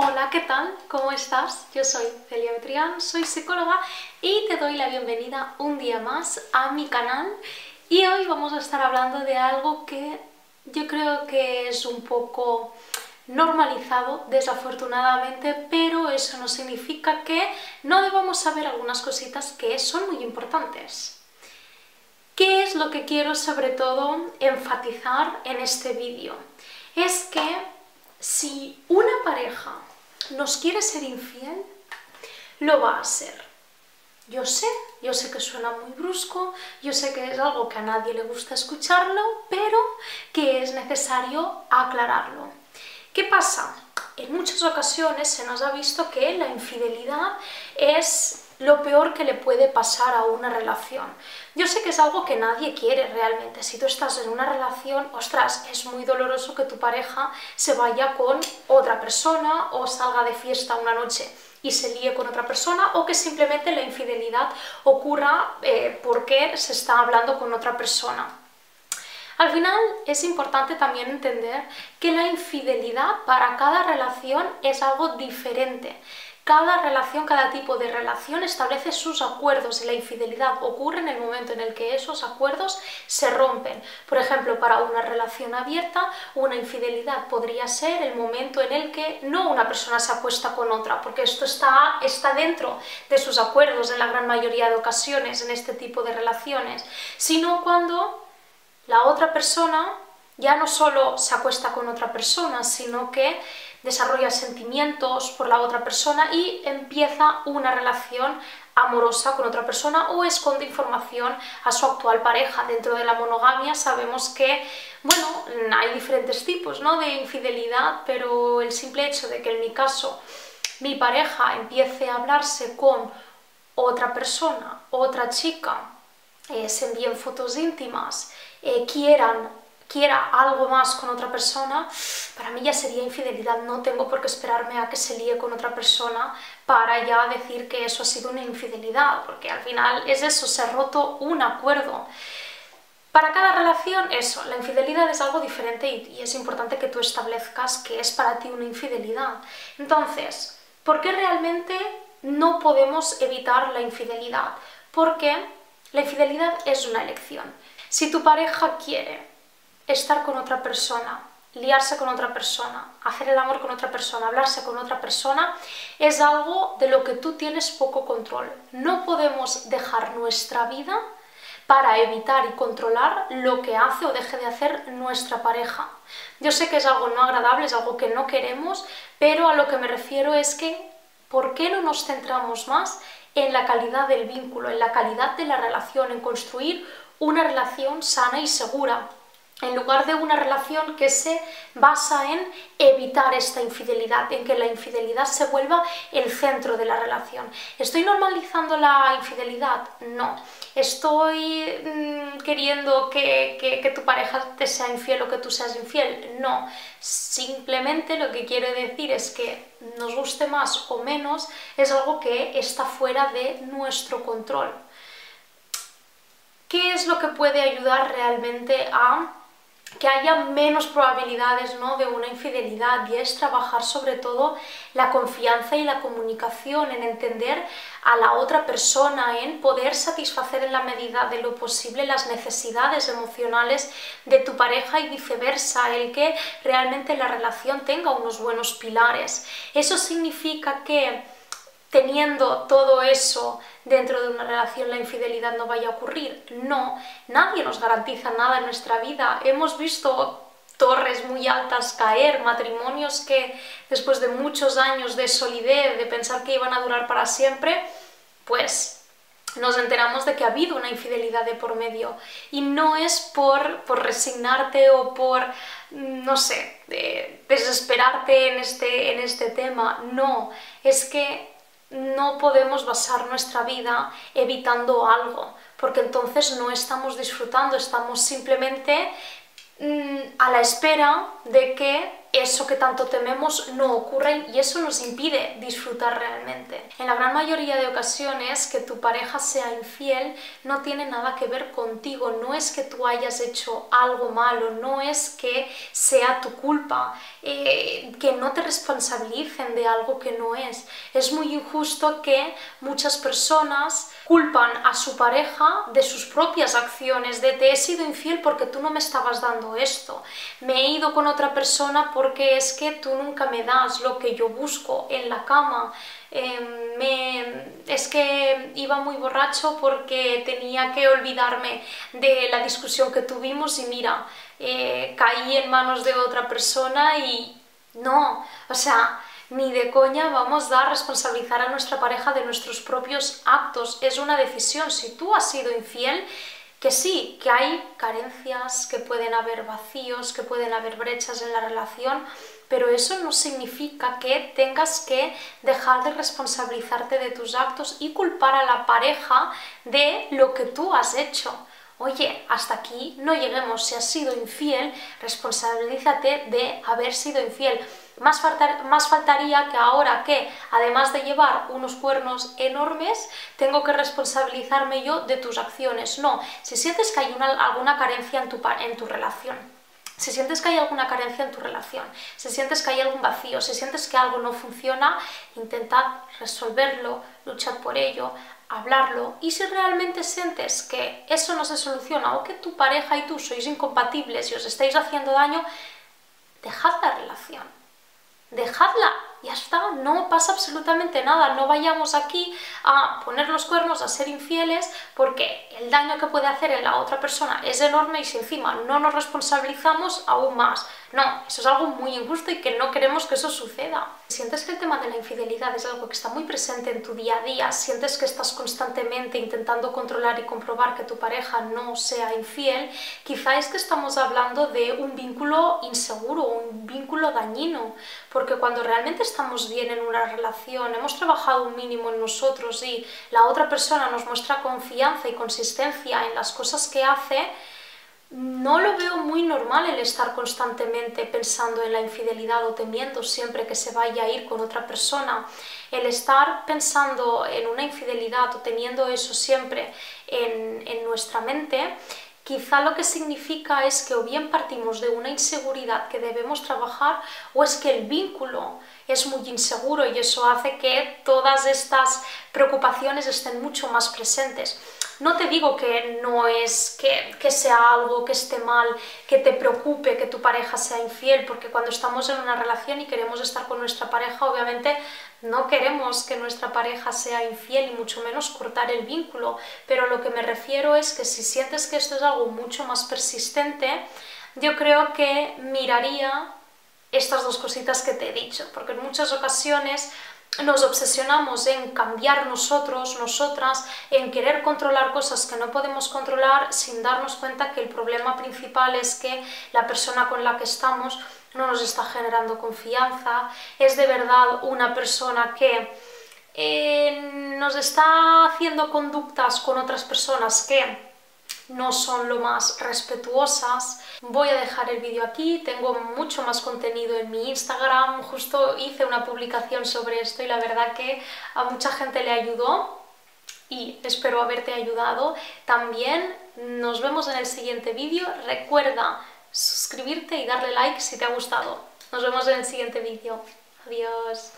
Hola, ¿qué tal? ¿Cómo estás? Yo soy Celia Betrián, soy psicóloga y te doy la bienvenida un día más a mi canal y hoy vamos a estar hablando de algo que yo creo que es un poco normalizado desafortunadamente, pero eso no significa que no debamos saber algunas cositas que son muy importantes. ¿Qué es lo que quiero sobre todo enfatizar en este vídeo? Es que si una pareja nos quiere ser infiel, lo va a ser. Yo sé, yo sé que suena muy brusco, yo sé que es algo que a nadie le gusta escucharlo, pero que es necesario aclararlo. ¿Qué pasa? En muchas ocasiones se nos ha visto que la infidelidad es lo peor que le puede pasar a una relación. Yo sé que es algo que nadie quiere realmente. Si tú estás en una relación, ostras, es muy doloroso que tu pareja se vaya con otra persona o salga de fiesta una noche y se líe con otra persona o que simplemente la infidelidad ocurra eh, porque se está hablando con otra persona. Al final es importante también entender que la infidelidad para cada relación es algo diferente. Cada relación, cada tipo de relación establece sus acuerdos y la infidelidad ocurre en el momento en el que esos acuerdos se rompen. Por ejemplo, para una relación abierta, una infidelidad podría ser el momento en el que no una persona se acuesta con otra, porque esto está, está dentro de sus acuerdos en la gran mayoría de ocasiones en este tipo de relaciones, sino cuando la otra persona ya no solo se acuesta con otra persona, sino que desarrolla sentimientos por la otra persona y empieza una relación amorosa con otra persona o esconde información a su actual pareja. Dentro de la monogamia sabemos que, bueno, hay diferentes tipos ¿no? de infidelidad, pero el simple hecho de que en mi caso mi pareja empiece a hablarse con otra persona, otra chica, eh, se envíen fotos íntimas, eh, quieran quiera algo más con otra persona, para mí ya sería infidelidad. No tengo por qué esperarme a que se líe con otra persona para ya decir que eso ha sido una infidelidad, porque al final es eso, se ha roto un acuerdo. Para cada relación, eso, la infidelidad es algo diferente y, es importante que tú establezcas que es para ti una infidelidad. Entonces, ¿por qué realmente no podemos evitar la infidelidad? Porque la infidelidad es una elección. Si tu pareja quiere estar con otra persona, liarse con otra persona, hacer el amor con otra persona, hablarse con otra persona, es algo de lo que tú tienes poco control. No podemos dejar nuestra vida para evitar y controlar lo que hace o deje de hacer nuestra pareja. Yo sé que es algo no agradable, es algo que no queremos, pero a lo que me refiero es que, ¿por qué no nos centramos más en la calidad del vínculo, en la calidad de la relación, en construir una relación sana y segura? En lugar de una relación que se basa en evitar esta infidelidad, en que la infidelidad se vuelva el centro de la relación. ¿Estoy normalizando la infidelidad? No. ¿Estoy mm, queriendo que, tu pareja te sea infiel o que tú seas infiel? No. Simplemente lo que quiero decir es que nos guste más o menos es algo que está fuera de nuestro control. ¿Qué es lo que puede ayudar realmente a que haya menos probabilidades ¿no? de una infidelidad y es trabajar sobre todo la confianza y la comunicación, en entender a la otra persona, en poder satisfacer en la medida de lo posible las necesidades emocionales de tu pareja y viceversa, el que realmente la relación tenga unos buenos pilares. Eso significa que teniendo todo eso dentro de una relación la infidelidad no vaya a ocurrir. No, nadie nos garantiza nada en nuestra vida. Hemos visto torres muy altas caer, matrimonios que después de muchos años de solidez, de pensar que iban a durar para siempre, pues nos enteramos de que ha habido una infidelidad de por medio. Y no es por, por resignarte o por, no sé, desesperarte en este, en este tema. No, es que no podemos basar nuestra vida evitando algo, porque entonces no estamos disfrutando, estamos simplemente mm, a la espera de que eso que tanto tememos no ocurra y eso nos impide disfrutar realmente. En la gran mayoría de ocasiones que tu pareja sea infiel no tiene nada que ver contigo, no es que tú hayas hecho algo malo, no es que sea tu culpa, eh, que no te responsabilicen de algo que no es. Es muy injusto que muchas personas culpan a su pareja de sus propias acciones, de te he sido infiel porque tú no me estabas dando esto, me he ido con otra persona porque es que tú nunca me das lo que yo busco en la cama, em, es que iba muy borracho porque tenía que olvidarme de la discusión que tuvimos y mira, eh, caí en manos de otra persona y no, o sea, ni de coña vamos a responsabilizar a nuestra pareja de nuestros propios actos. Es una decisión. Si tú has sido infiel, que sí, que hay carencias, que pueden haber vacíos, que pueden haber brechas en la relación, pero eso no significa que tengas que dejar de responsabilizarte de tus actos y culpar a la pareja de lo que tú has hecho. Oye, hasta aquí no lleguemos. Si has sido infiel, responsabilízate de haber sido infiel. Más, más, faltaría que ahora que, además de llevar unos cuernos enormes, tengo que responsabilizarme yo de tus acciones. No, si sientes que hay alguna carencia en tu, en tu relación, si sientes que hay alguna carencia en tu relación, si sientes que hay algún vacío, si sientes que algo no funciona, intentad resolverlo, luchad por ello, hablarlo y si realmente sientes que eso no se soluciona o que tu pareja y tú sois incompatibles y os estáis haciendo daño, dejad la relación, dejadla ya está, no pasa absolutamente nada, no vayamos aquí a poner los cuernos, a ser infieles, porque el daño que puede hacer en la otra persona es enorme y si encima no nos responsabilizamos, aún más. No, eso es algo muy injusto y que no queremos que eso suceda. Sientes que el tema de la infidelidad es algo que está muy presente en tu día a día, sientes que estás constantemente intentando controlar y comprobar que tu pareja no sea infiel, quizá es que estamos hablando de un vínculo inseguro, un vínculo dañino, porque cuando realmente estamos bien en una relación, hemos trabajado un mínimo en nosotros y la otra persona nos muestra confianza y consistencia en las cosas que hace, no lo veo muy normal el estar constantemente pensando en la infidelidad o temiendo siempre que se vaya a ir con otra persona. El estar pensando en una infidelidad o teniendo eso siempre en, en nuestra mente quizá lo que significa es que o bien partimos de una inseguridad que debemos trabajar o es que el vínculo es muy inseguro y eso hace que todas estas preocupaciones estén mucho más presentes. No te digo que no es que, que, sea algo que esté mal, que te preocupe que tu pareja sea infiel, porque cuando estamos en una relación y queremos estar con nuestra pareja, obviamente no queremos que nuestra pareja sea infiel y mucho menos cortar el vínculo, pero lo que me refiero es que si sientes que esto es algo mucho más persistente, yo creo que miraría estas dos cositas que te he dicho, porque en muchas ocasiones nos obsesionamos en cambiar nosotros, nosotras, en querer controlar cosas que no podemos controlar sin darnos cuenta que el problema principal es que la persona con la que estamos no nos está generando confianza, es de verdad una persona que eh, nos está haciendo conductas con otras personas que no son lo más respetuosas. Voy a dejar el vídeo aquí, tengo mucho más contenido en mi Instagram, justo hice una publicación sobre esto y la verdad que a mucha gente le ayudó y espero haberte ayudado. También nos vemos en el siguiente vídeo, recuerda suscribirte y darle like si te ha gustado. Nos vemos en el siguiente vídeo. Adiós.